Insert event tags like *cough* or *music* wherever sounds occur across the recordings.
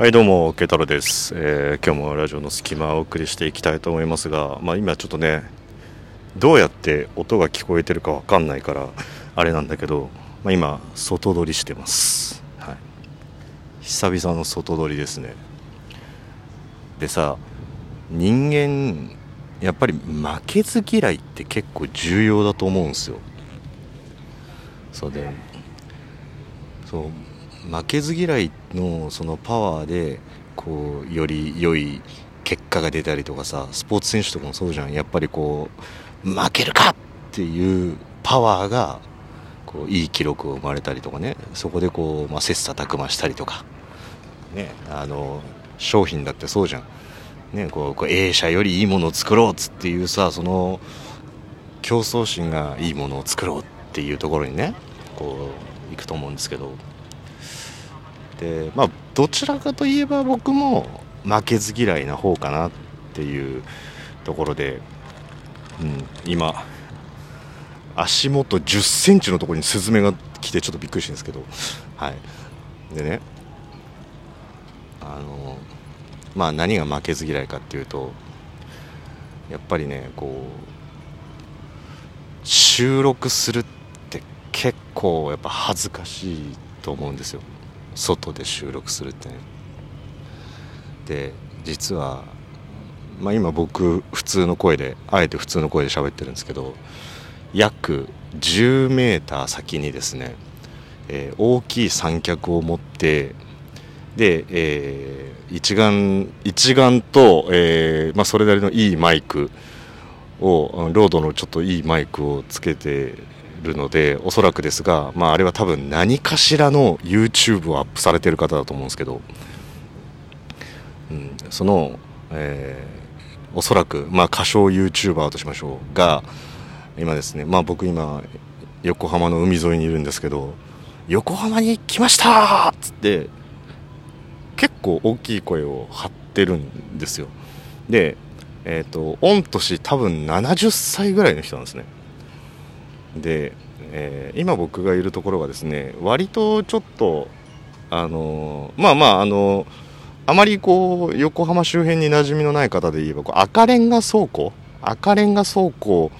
はいどうも慶太郎です、えー今日もラジオの隙間をお送りしていきたいと思いますが、まあ、今ちょっとねどうやって音が聞こえてるかわかんないからあれなんだけど、まあ、今外撮りしてます、はい、久々の外撮りですね。でさ人間やっぱり負けず嫌いって結構重要だと思うんですよ。そうでそう負けず嫌いのそのパワーでこうより良い結果が出たりとかさスポーツ選手とかもそうじゃん。やっぱりこう負けるかっていうパワーがこういい記録を生まれたりとかね。そこでこう、まあ、切磋琢磨したりとか。ねあの商品だってそうじゃん。ねこうこう A 社よりいいものを作ろうっつっていうさその競争心がいいものを作ろうっていうところにねこう行くと思うんですけど。でまあどちらかといえば僕も負けず嫌いな方かなっていうところで、うん、今足元1 0センチのところにスズメが来てちょっとびっくりしてるんですけどはい。でねあのまあ何が負けず嫌いかっていうとやっぱりねこう収録するって結構やっぱ恥ずかしいと思うんですよ。外で収録するって。ねで実は、まあ、今僕普通の声であえて普通の声で喋ってるんですけど約10メーター先にですね、えー大きい三脚を持ってで、えー一眼一眼と、えーまあ、それなりのいいマイクをロードのちょっといいマイクをつけてるのでおそらくですが、まあ、あれは多分何かしらの YouTube をアップされてる方だと思うんですけど、うん、その、えーおそらく、まあ、歌唱 YouTuber としましょうが今ですね、まあ、僕今横浜の海沿いにいるんですけど横浜に来ましたっつって結構大きい声を張ってるんですよ。でえっ、と御年多分70歳ぐらいの人なんですね。で、えー今僕がいるところがですね割とちょっとあのまあまああのあまりこう横浜周辺に馴染みのない方で言えばこう赤レンガ倉庫？赤レンガ倉庫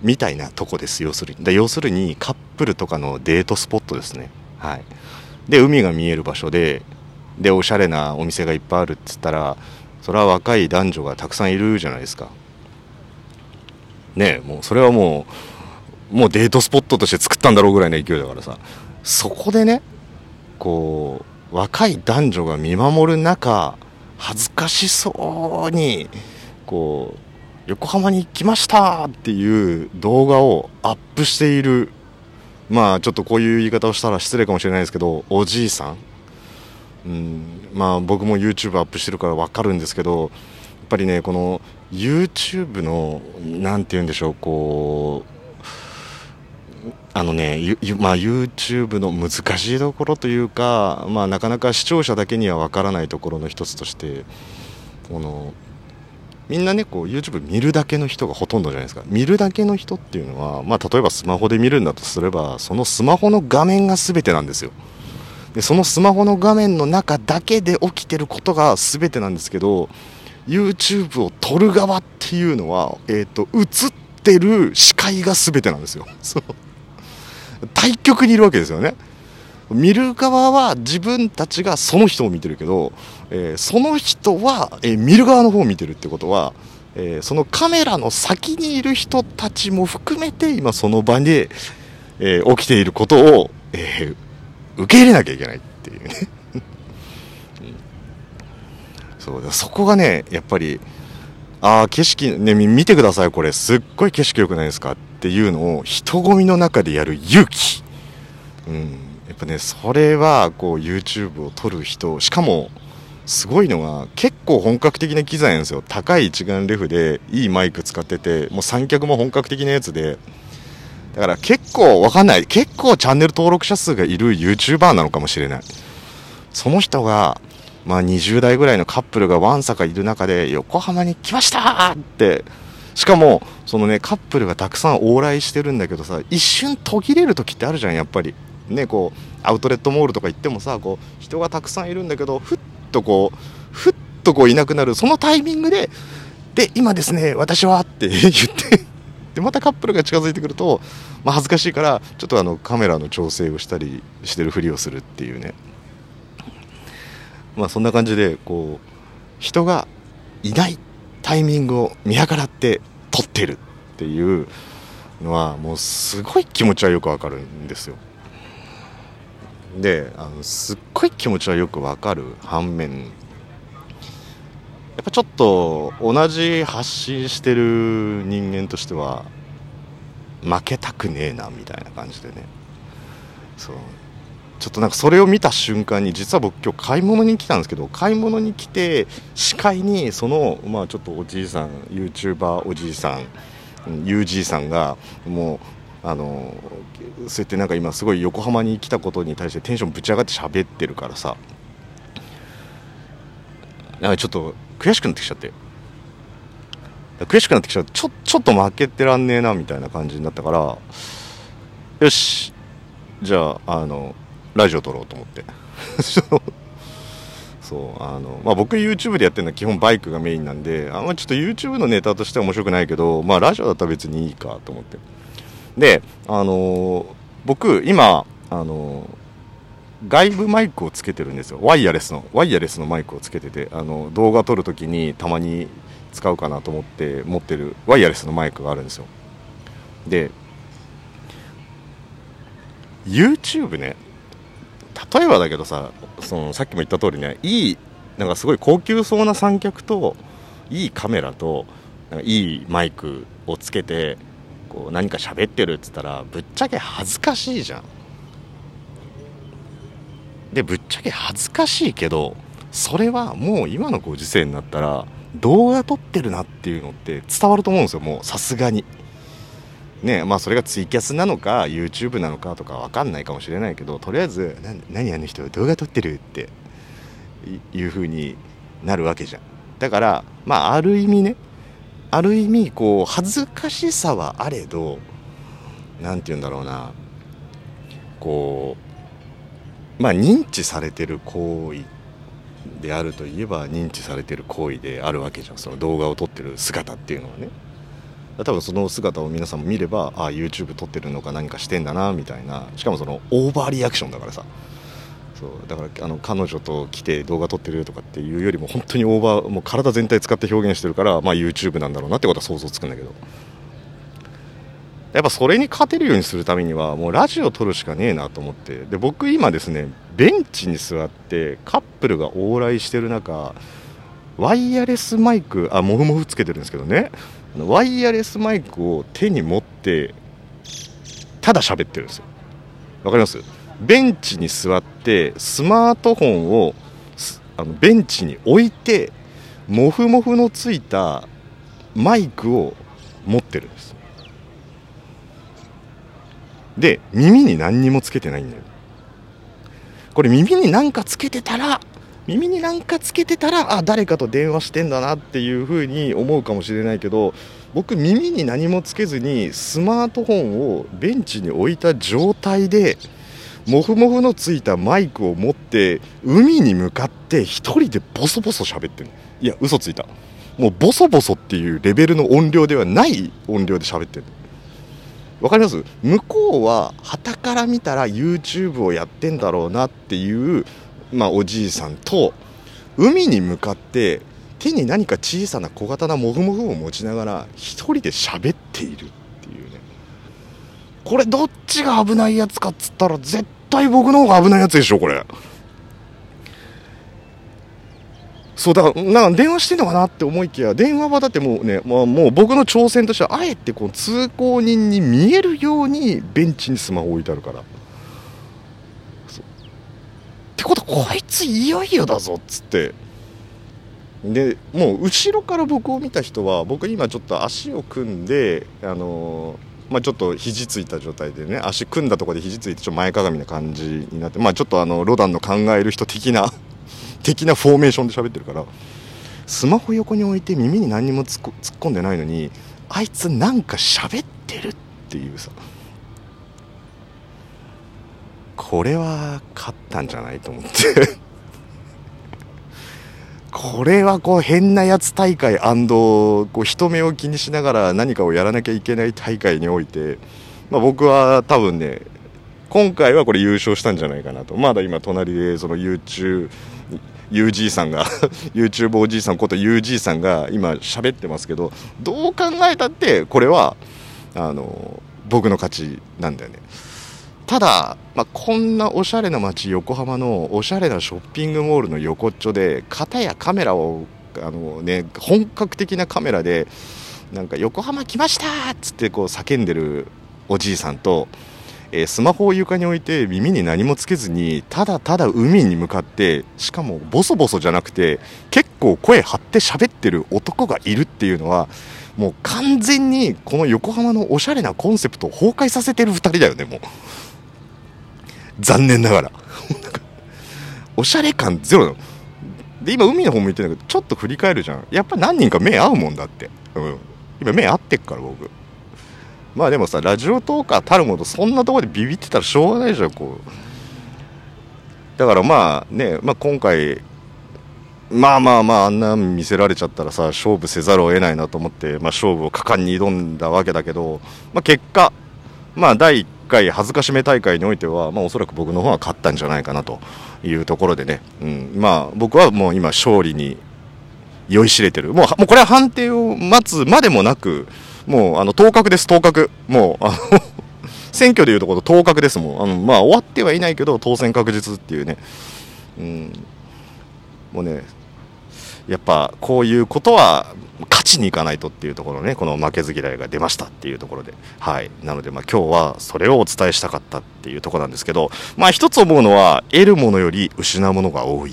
みたいなとこです。要するに。要するにカップルとかのデートスポットですね。はい。で海が見える場所ででおしゃれなお店がいっぱいあるっつったらそれは若い男女がたくさんいるじゃないですか。ねもうそれはもうもうデートスポットとして作ったんだろうぐらいの勢いだからさ。そこでねこう若い男女が見守る中恥ずかしそうにこう横浜に来ましたっていう動画をアップしている。まあちょっとこういう言い方をしたら失礼かもしれないですけどおじいさん。うん、まあ僕も YouTube アップしてるから分かるんですけどやっぱりねこの YouTube のなんて言うんでしょうこうあのね、まあ、YouTube の難しいところというか、まあ、なかなか視聴者だけには分からないところの一つとしてこのみんなねこう YouTube 見るだけの人がほとんどじゃないですか。見るだけの人っていうのは、まあ、例えばスマホで見るんだとすればそのスマホの画面が全てなんですよ。でそのスマホの画面の中だけで起きてることが全てなんですけど YouTube を撮る側っていうのは、えー、と映ってる視界が全てなんですよ。そう。対極にいるわけですよね。見る側は自分たちがその人を見てるけど、えーその人は、えー見る側の方を見てるってことは、えーそのカメラの先にいる人たちも含めて今その場で、え起きていることを、え受け入れなきゃいけないっていうね。*laughs* そう。そこがねやっぱりああ景色ね見てくださいこれ。すっごい景色良くないですか？ってていうのを人混みの中でやる勇気。うん。やっぱねそれはこう YouTube を撮る人しかもすごいのが結構本格的な機材なんですよ。高い一眼レフでいいマイク使っててもう三脚も本格的なやつで。だから結構わかんない。結構チャンネル登録者数がいる YouTuber なのかもしれない。その人がまあ20代ぐらいのカップルがわんさかいる中で横浜に来ましたってしかもそのねカップルがたくさん往来してるんだけどさ一瞬途切れる時ってあるじゃんやっぱり。ねこうアウトレットモールとか行ってもさこう人がたくさんいるんだけどふっとこうふっとこういなくなるそのタイミングでで今ですね私はって *laughs* 言ってでまたカップルが近づいてくると、まあ、恥ずかしいからちょっとあのカメラの調整をしたりしてるふりをするっていうね。まあそんな感じでこう人がいない。タイミングを見計らって撮ってるっていうのはもうすごい気持ちはよくわかるんですよ。であのすっごい気持ちはよくわかる反面やっぱちょっと同じ発信してる人間としては負けたくねえなみたいな感じでね。そう。ちょっとなんかそれを見た瞬間に実は僕今日買い物に来たんですけど買い物に来て視界にそのまあちょっとおじいさん YouTuber おじいさん UG さんがもうあのそうやってなんか今すごい横浜に来たことに対してテンションぶち上がって喋ってるからさ。なんかちょっと悔しくなってきちゃって悔しくなってきちゃうちょちょっと負けてらんねえなみたいな感じになったから。よし。じゃああのラジオ撮ろうと思って。*laughs* そうあの、まあ、僕 YouTube でやってるのは基本バイクがメインなんであんまちょっと YouTube のネタとしては面白くないけど、まあ、ラジオだったら別にいいかと思って。であの僕今あの外部マイクをつけてるんですよ。ワイヤレスのワイヤレスのマイクをつけててあの動画撮るときにたまに使うかなと思って持ってるワイヤレスのマイクがあるんですよ。で YouTube ね例えばだけどさそのさっきも言った通りねいいなんかすごい高級そうな三脚といいカメラとなんかいいマイクをつけてこう何か喋ってるっつったらぶっちゃけ恥ずかしいじゃん。でぶっちゃけ恥ずかしいけどそれはもう今のご時世になったら動画撮ってるなっていうのって伝わると思うんですよもうさすがに。ねまあそれがツイキャスなのか YouTube なのかとか分かんないかもしれないけどとりあえず「何あの人動画撮ってる?」っていう風になるわけじゃんだからまあある意味ねある意味こう恥ずかしさはあれど何て言うんだろうなこうまあ認知されてる行為であるといえば認知されてる行為であるわけじゃんその動画を撮ってる姿っていうのはね多分その姿を皆さんも見ればああ YouTube 撮ってるのか何かしてんだなみたいなしかもそのオーバーリアクションだからさ。そうだからあの彼女と来て動画撮ってるとかっていうよりも本当にオーバーもう体全体使って表現してるから、まあ、YouTube なんだろうなってことは想像つくんだけど。やっぱそれに勝てるようにするためにはもうラジオ撮るしかねえなと思って。で僕今ですねベンチに座ってカップルが往来してる中ワイヤレスマイクあモフモフつけてるんですけどね。ワイヤレスマイクを手に持ってただ喋ってるんですよ。わかります？ベンチに座ってスマートフォンをあのベンチに置いてモフモフのついたマイクを持ってるんです。で耳に何にもつけてないんだよ。これ耳に何かつけてたら耳になんかつけてたらあ誰かと電話してんだなっていうふうに思うかもしれないけど僕耳に何もつけずにスマートフォンをベンチに置いた状態でモフモフのついたマイクを持って海に向かって1人でボソボソ喋ってるいや嘘ついた。もうボソボソっていうレベルの音量ではない音量で喋ってるわかります？向こうは旗から見たら YouTube をやってんだろうなっていうまあ、おじいさんと海に向かって手に何か小さな小型なモフモフを持ちながら一人で喋っているっていうね。これどっちが危ないやつかっつったら絶対僕の方が危ないやつでしょこれ。そうだからなんか電話してんのかなって思いきや電話はだってもうね、まあ、もう僕の挑戦としてはあえてこう通行人に見えるようにベンチにスマホ置いてあるから。ってことこいついよいよだぞっつって。でもう後ろから僕を見た人は僕今ちょっと足を組んであのまあ、ちょっと肘ついた状態でね足組んだところで肘ついてちょっと前かがみな感じになって、まあ、ちょっとあのロダンの考える人的な *laughs* 的なフォーメーションで喋ってるからスマホ横に置いて耳に何にも突っ込んでないのにあいつなんか喋ってるっていうさ。これは勝ったんじゃないと思って。*laughs* これはこう変なやつ大会こう人目を気にしながら何かをやらなきゃいけない大会において、まあ、僕は多分ね今回はこれ優勝したんじゃないかなと。まだ今隣でその YouTube UG さんが *laughs* YouTube おじいさんこと UG さんが今喋ってますけどどう考えたってこれはあの僕の勝ちなんだよね。ただ、まあ、こんなおしゃれな街横浜のおしゃれなショッピングモールの横っちょで片やカメラをあの、ね、本格的なカメラでなんか横浜来ましたっつってこう叫んでるおじいさんとえー、スマホを床に置いて耳に何もつけずにただただ海に向かってしかもボソボソじゃなくて結構声張って喋ってる男がいるっていうのはもう完全にこの横浜のおしゃれなコンセプトを崩壊させてる2人だよねもう。残念ながら。*laughs* おしゃれ感ゼロなの。で今海の方向いてるんだけどちょっと振り返るじゃん。やっぱ何人か目合うもんだって、うん、今目合ってっから僕。まあでもさラジオトーカーたるものそんなとこでビビってたらしょうがないじゃんこう。だからまあね、まあ、今回まあまあまああんな見せられちゃったらさ勝負せざるを得ないなと思って、まあ、勝負を果敢に挑んだわけだけど、まあ、結果まあ第1回恥ずかしめ大会においては、まあ、おそらく僕の方は勝ったんじゃないかなというところでね、うん、まあ僕はもう今勝利に酔いしれてる。もうもうこれは判定を待つまでもなくもうあの当確です、当確、もうあの *laughs* 選挙でいうところ当確です。もん、あのまあ、終わってはいないけど、当選確実っていうね、うん、もうね、やっぱこういうことは勝ちにいかないとっていうところね、この負けず嫌いが出ましたっていうところで、はい、なので、まあ今日はそれをお伝えしたかったっていうところなんですけど、まあ一つ思うのは、得るものより失うものが多い。